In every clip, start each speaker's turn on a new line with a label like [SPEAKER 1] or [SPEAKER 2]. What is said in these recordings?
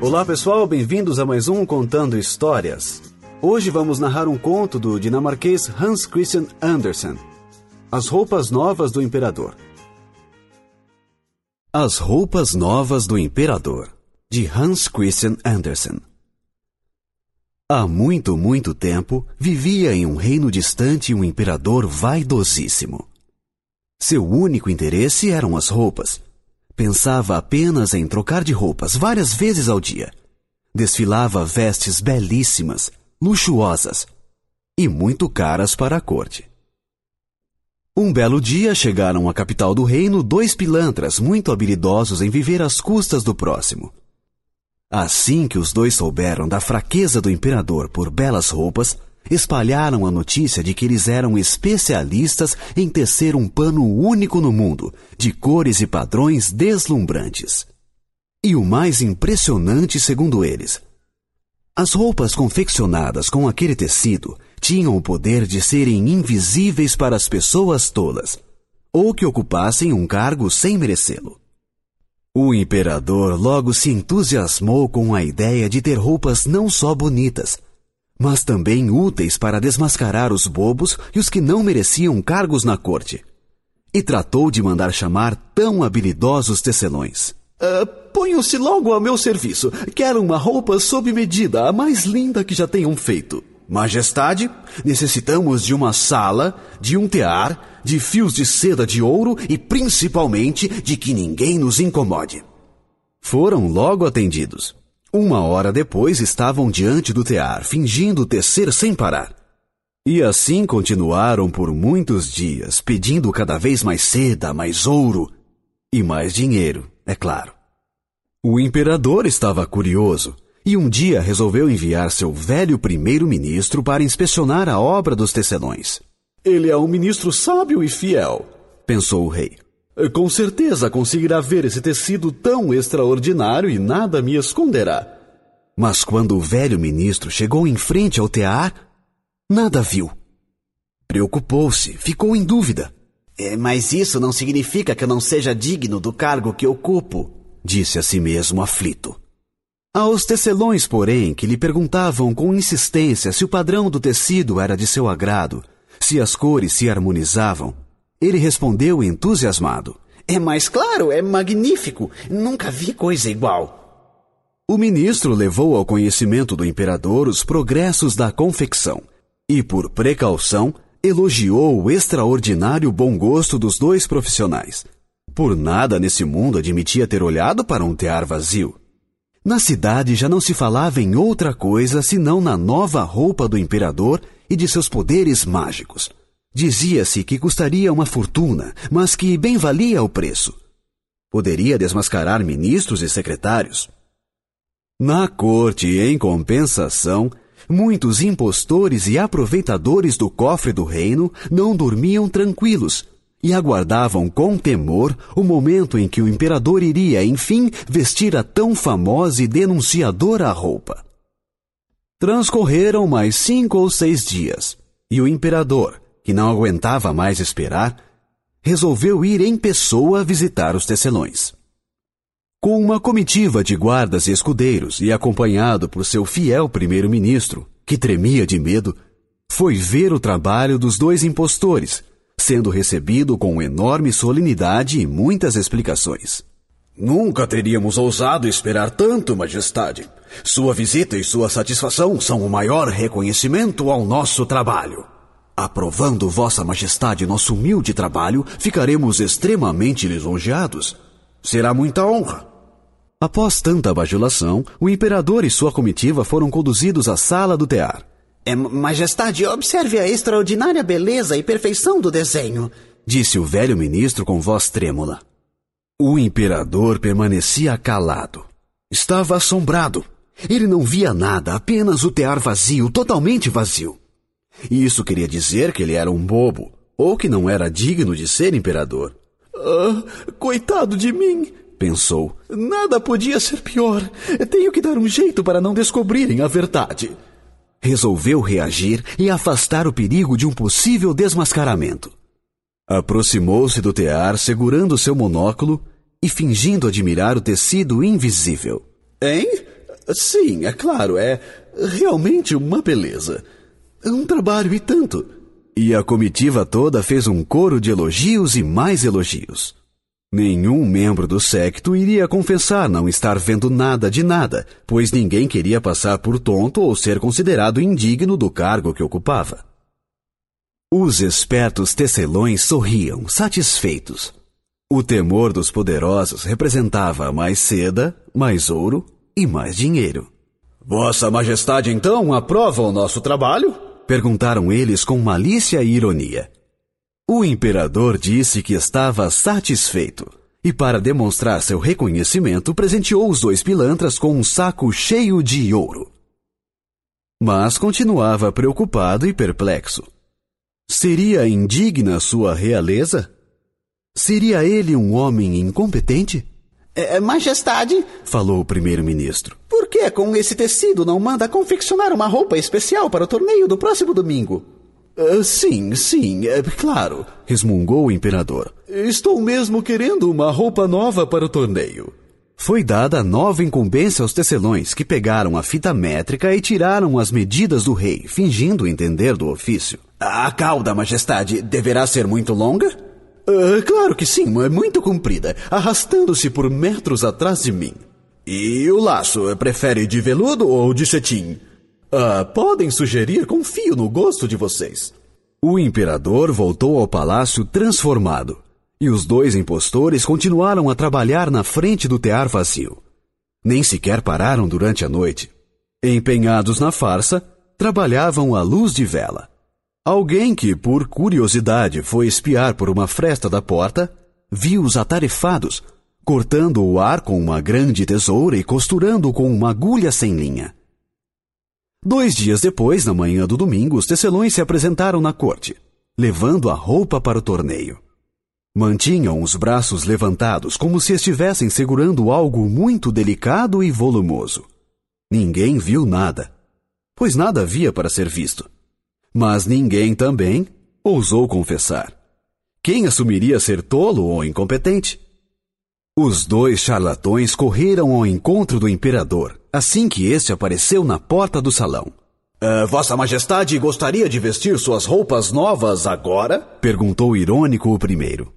[SPEAKER 1] Olá pessoal, bem-vindos a mais um Contando Histórias. Hoje vamos narrar um conto do dinamarquês Hans Christian Andersen. As roupas novas do imperador. As roupas novas do imperador, de Hans Christian Andersen. Há muito, muito tempo, vivia em um reino distante um imperador vaidosíssimo. Seu único interesse eram as roupas. Pensava apenas em trocar de roupas várias vezes ao dia. Desfilava vestes belíssimas, luxuosas e muito caras para a corte. Um belo dia chegaram à capital do reino dois pilantras muito habilidosos em viver às custas do próximo. Assim que os dois souberam da fraqueza do imperador por belas roupas, espalharam a notícia de que eles eram especialistas em tecer um pano único no mundo, de cores e padrões deslumbrantes. E o mais impressionante, segundo eles, as roupas confeccionadas com aquele tecido tinham o poder de serem invisíveis para as pessoas tolas, ou que ocupassem um cargo sem merecê-lo. O imperador logo se entusiasmou com a ideia de ter roupas não só bonitas, mas também úteis para desmascarar os bobos e os que não mereciam cargos na corte. E tratou de mandar chamar tão habilidosos tecelões.
[SPEAKER 2] Uh, Ponham-se logo ao meu serviço. Quero uma roupa sob medida, a mais linda que já tenham feito.
[SPEAKER 1] Majestade, necessitamos de uma sala, de um tear, de fios de seda de ouro e principalmente de que ninguém nos incomode. Foram logo atendidos. Uma hora depois estavam diante do tear, fingindo tecer sem parar. E assim continuaram por muitos dias, pedindo cada vez mais seda, mais ouro e mais dinheiro, é claro. O imperador estava curioso e um dia resolveu enviar seu velho primeiro-ministro para inspecionar a obra dos tecelões.
[SPEAKER 2] Ele é um ministro sábio e fiel,
[SPEAKER 1] pensou o rei.
[SPEAKER 2] Com certeza conseguirá ver esse tecido tão extraordinário e nada me esconderá.
[SPEAKER 1] Mas quando o velho ministro chegou em frente ao tear, nada viu. Preocupou-se, ficou em dúvida.
[SPEAKER 3] É, mas isso não significa que eu não seja digno do cargo que ocupo,
[SPEAKER 1] disse a si mesmo aflito. Aos tecelões, porém, que lhe perguntavam com insistência se o padrão do tecido era de seu agrado, se as cores se harmonizavam, ele respondeu entusiasmado:
[SPEAKER 3] É mais claro, é magnífico. Nunca vi coisa igual.
[SPEAKER 1] O ministro levou ao conhecimento do imperador os progressos da confecção e, por precaução, elogiou o extraordinário bom gosto dos dois profissionais. Por nada nesse mundo admitia ter olhado para um tear vazio. Na cidade já não se falava em outra coisa senão na nova roupa do imperador e de seus poderes mágicos. Dizia-se que custaria uma fortuna, mas que bem valia o preço. Poderia desmascarar ministros e secretários. Na corte, em compensação, muitos impostores e aproveitadores do cofre do reino não dormiam tranquilos e aguardavam com temor o momento em que o imperador iria, enfim, vestir a tão famosa e denunciadora roupa. Transcorreram mais cinco ou seis dias, e o imperador, que não aguentava mais esperar, resolveu ir em pessoa visitar os tecelões. Com uma comitiva de guardas e escudeiros e acompanhado por seu fiel primeiro-ministro, que tremia de medo, foi ver o trabalho dos dois impostores sendo recebido com enorme solenidade e muitas explicações.
[SPEAKER 2] Nunca teríamos ousado esperar tanto, Majestade. Sua visita e sua satisfação são o maior reconhecimento ao nosso trabalho. Aprovando Vossa Majestade nosso humilde trabalho, ficaremos extremamente lisonjeados. Será muita honra.
[SPEAKER 1] Após tanta bajulação, o imperador e sua comitiva foram conduzidos à sala do tear.
[SPEAKER 3] É, majestade, observe a extraordinária beleza e perfeição do desenho,
[SPEAKER 1] disse o velho ministro com voz trêmula. O imperador permanecia calado. Estava assombrado. Ele não via nada, apenas o tear vazio, totalmente vazio. E isso queria dizer que ele era um bobo, ou que não era digno de ser imperador.
[SPEAKER 2] Ah, coitado de mim, pensou. Nada podia ser pior. Tenho que dar um jeito para não descobrirem a verdade
[SPEAKER 1] resolveu reagir e afastar o perigo de um possível desmascaramento. Aproximou-se do tear segurando seu monóculo e fingindo admirar o tecido invisível.
[SPEAKER 2] Hein? Sim, é claro, é realmente uma beleza. Um trabalho e tanto.
[SPEAKER 1] E a comitiva toda fez um coro de elogios e mais elogios. Nenhum membro do secto iria confessar não estar vendo nada de nada, pois ninguém queria passar por tonto ou ser considerado indigno do cargo que ocupava. Os espertos tecelões sorriam, satisfeitos. O temor dos poderosos representava mais seda, mais ouro e mais dinheiro.
[SPEAKER 2] Vossa Majestade então aprova o nosso trabalho?
[SPEAKER 1] Perguntaram eles com malícia e ironia. O imperador disse que estava satisfeito e, para demonstrar seu reconhecimento, presenteou os dois pilantras com um saco cheio de ouro. Mas continuava preocupado e perplexo. Seria indigna sua realeza? Seria ele um homem incompetente?
[SPEAKER 3] É, majestade,
[SPEAKER 1] falou o primeiro-ministro.
[SPEAKER 3] Por que com esse tecido não manda confeccionar uma roupa especial para o torneio do próximo domingo?
[SPEAKER 2] Uh, sim, sim, é claro, resmungou o imperador. Estou mesmo querendo uma roupa nova para o torneio.
[SPEAKER 1] Foi dada nova incumbência aos tecelões, que pegaram a fita métrica e tiraram as medidas do rei, fingindo entender do ofício.
[SPEAKER 2] A cauda, majestade, deverá ser muito longa?
[SPEAKER 4] Uh, claro que sim, é muito comprida, arrastando-se por metros atrás de mim.
[SPEAKER 2] E o laço, prefere de veludo ou de cetim?
[SPEAKER 4] Uh, podem sugerir, confio no gosto de vocês.
[SPEAKER 1] O imperador voltou ao palácio transformado, e os dois impostores continuaram a trabalhar na frente do tear vazio. Nem sequer pararam durante a noite. Empenhados na farsa, trabalhavam à luz de vela. Alguém que, por curiosidade, foi espiar por uma fresta da porta, viu-os atarefados, cortando o ar com uma grande tesoura e costurando com uma agulha sem linha. Dois dias depois, na manhã do domingo, os tecelões se apresentaram na corte, levando a roupa para o torneio. Mantinham os braços levantados como se estivessem segurando algo muito delicado e volumoso. Ninguém viu nada, pois nada havia para ser visto. Mas ninguém também ousou confessar. Quem assumiria ser tolo ou incompetente? Os dois charlatões correram ao encontro do imperador assim que este apareceu na porta do salão.
[SPEAKER 2] Uh, Vossa Majestade gostaria de vestir suas roupas novas agora?
[SPEAKER 1] perguntou irônico o primeiro.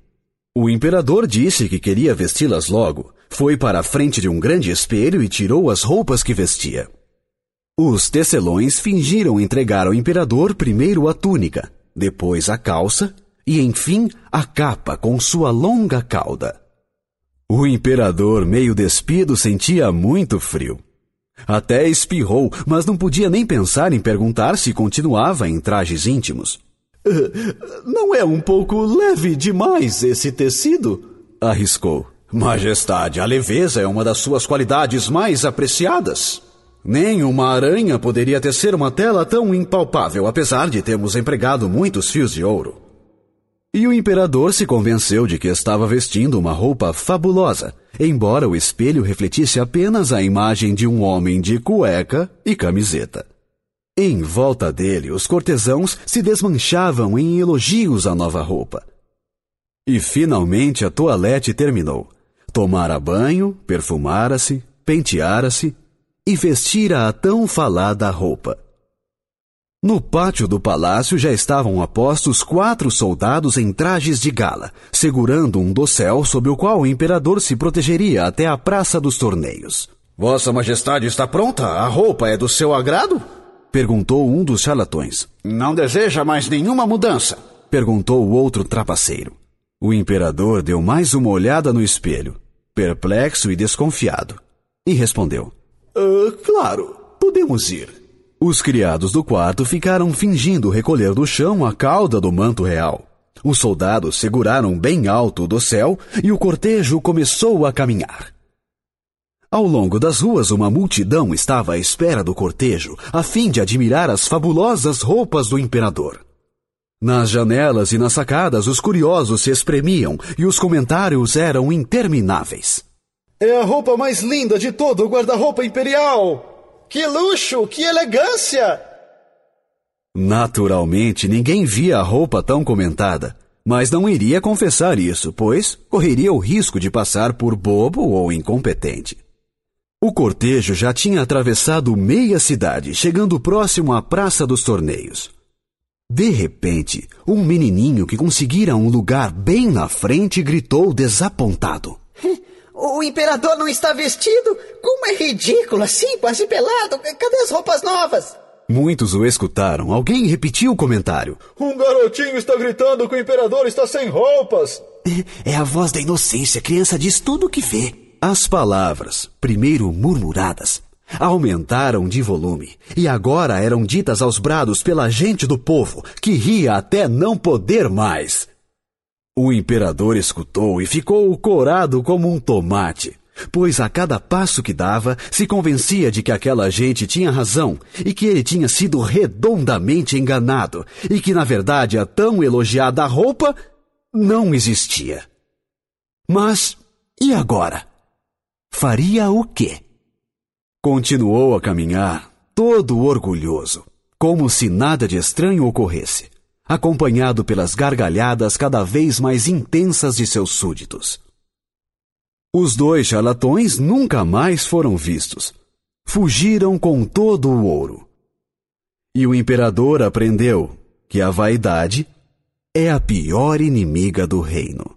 [SPEAKER 1] O imperador disse que queria vesti-las logo, foi para a frente de um grande espelho e tirou as roupas que vestia. Os tecelões fingiram entregar ao imperador primeiro a túnica, depois a calça e, enfim, a capa com sua longa cauda. O imperador, meio despido, sentia muito frio. Até espirrou, mas não podia nem pensar em perguntar se continuava em trajes íntimos.
[SPEAKER 4] Não é um pouco leve demais esse tecido? arriscou.
[SPEAKER 2] Majestade, a leveza é uma das suas qualidades mais apreciadas. Nem uma aranha poderia tecer uma tela tão impalpável, apesar de termos empregado muitos fios de ouro.
[SPEAKER 1] E o imperador se convenceu de que estava vestindo uma roupa fabulosa, embora o espelho refletisse apenas a imagem de um homem de cueca e camiseta. Em volta dele, os cortesãos se desmanchavam em elogios à nova roupa. E finalmente a toalete terminou. Tomara banho, perfumara-se, penteara-se e vestira a tão falada roupa. No pátio do palácio já estavam apostos quatro soldados em trajes de gala, segurando um dossel sob o qual o imperador se protegeria até a praça dos torneios.
[SPEAKER 2] Vossa Majestade está pronta? A roupa é do seu agrado?
[SPEAKER 1] Perguntou um dos charlatões.
[SPEAKER 2] Não deseja mais nenhuma mudança?
[SPEAKER 1] Perguntou o outro trapaceiro. O imperador deu mais uma olhada no espelho, perplexo e desconfiado, e respondeu:
[SPEAKER 4] Uh, claro, podemos ir.
[SPEAKER 1] Os criados do quarto ficaram fingindo recolher do chão a cauda do manto real. Os soldados seguraram bem alto do céu e o cortejo começou a caminhar. Ao longo das ruas, uma multidão estava à espera do cortejo, a fim de admirar as fabulosas roupas do imperador. Nas janelas e nas sacadas, os curiosos se espremiam e os comentários eram intermináveis.
[SPEAKER 4] É a roupa mais linda de todo o guarda-roupa imperial! Que luxo! Que elegância!
[SPEAKER 1] Naturalmente, ninguém via a roupa tão comentada, mas não iria confessar isso, pois correria o risco de passar por bobo ou incompetente. O cortejo já tinha atravessado meia cidade, chegando próximo à Praça dos Torneios. De repente, um menininho que conseguira um lugar bem na frente gritou desapontado.
[SPEAKER 3] O imperador não está vestido? Como é ridículo, assim, quase pelado. Cadê as roupas novas?
[SPEAKER 1] Muitos o escutaram. Alguém repetiu o comentário.
[SPEAKER 4] Um garotinho está gritando que o imperador está sem roupas.
[SPEAKER 3] É a voz da inocência. A criança diz tudo o que vê.
[SPEAKER 1] As palavras, primeiro murmuradas, aumentaram de volume e agora eram ditas aos brados pela gente do povo, que ria até não poder mais. O imperador escutou e ficou corado como um tomate, pois a cada passo que dava se convencia de que aquela gente tinha razão e que ele tinha sido redondamente enganado e que, na verdade, a tão elogiada roupa não existia. Mas e agora? faria o quê? Continuou a caminhar, todo orgulhoso, como se nada de estranho ocorresse, acompanhado pelas gargalhadas cada vez mais intensas de seus súditos. Os dois charlatões nunca mais foram vistos. Fugiram com todo o ouro. E o imperador aprendeu que a vaidade é a pior inimiga do reino.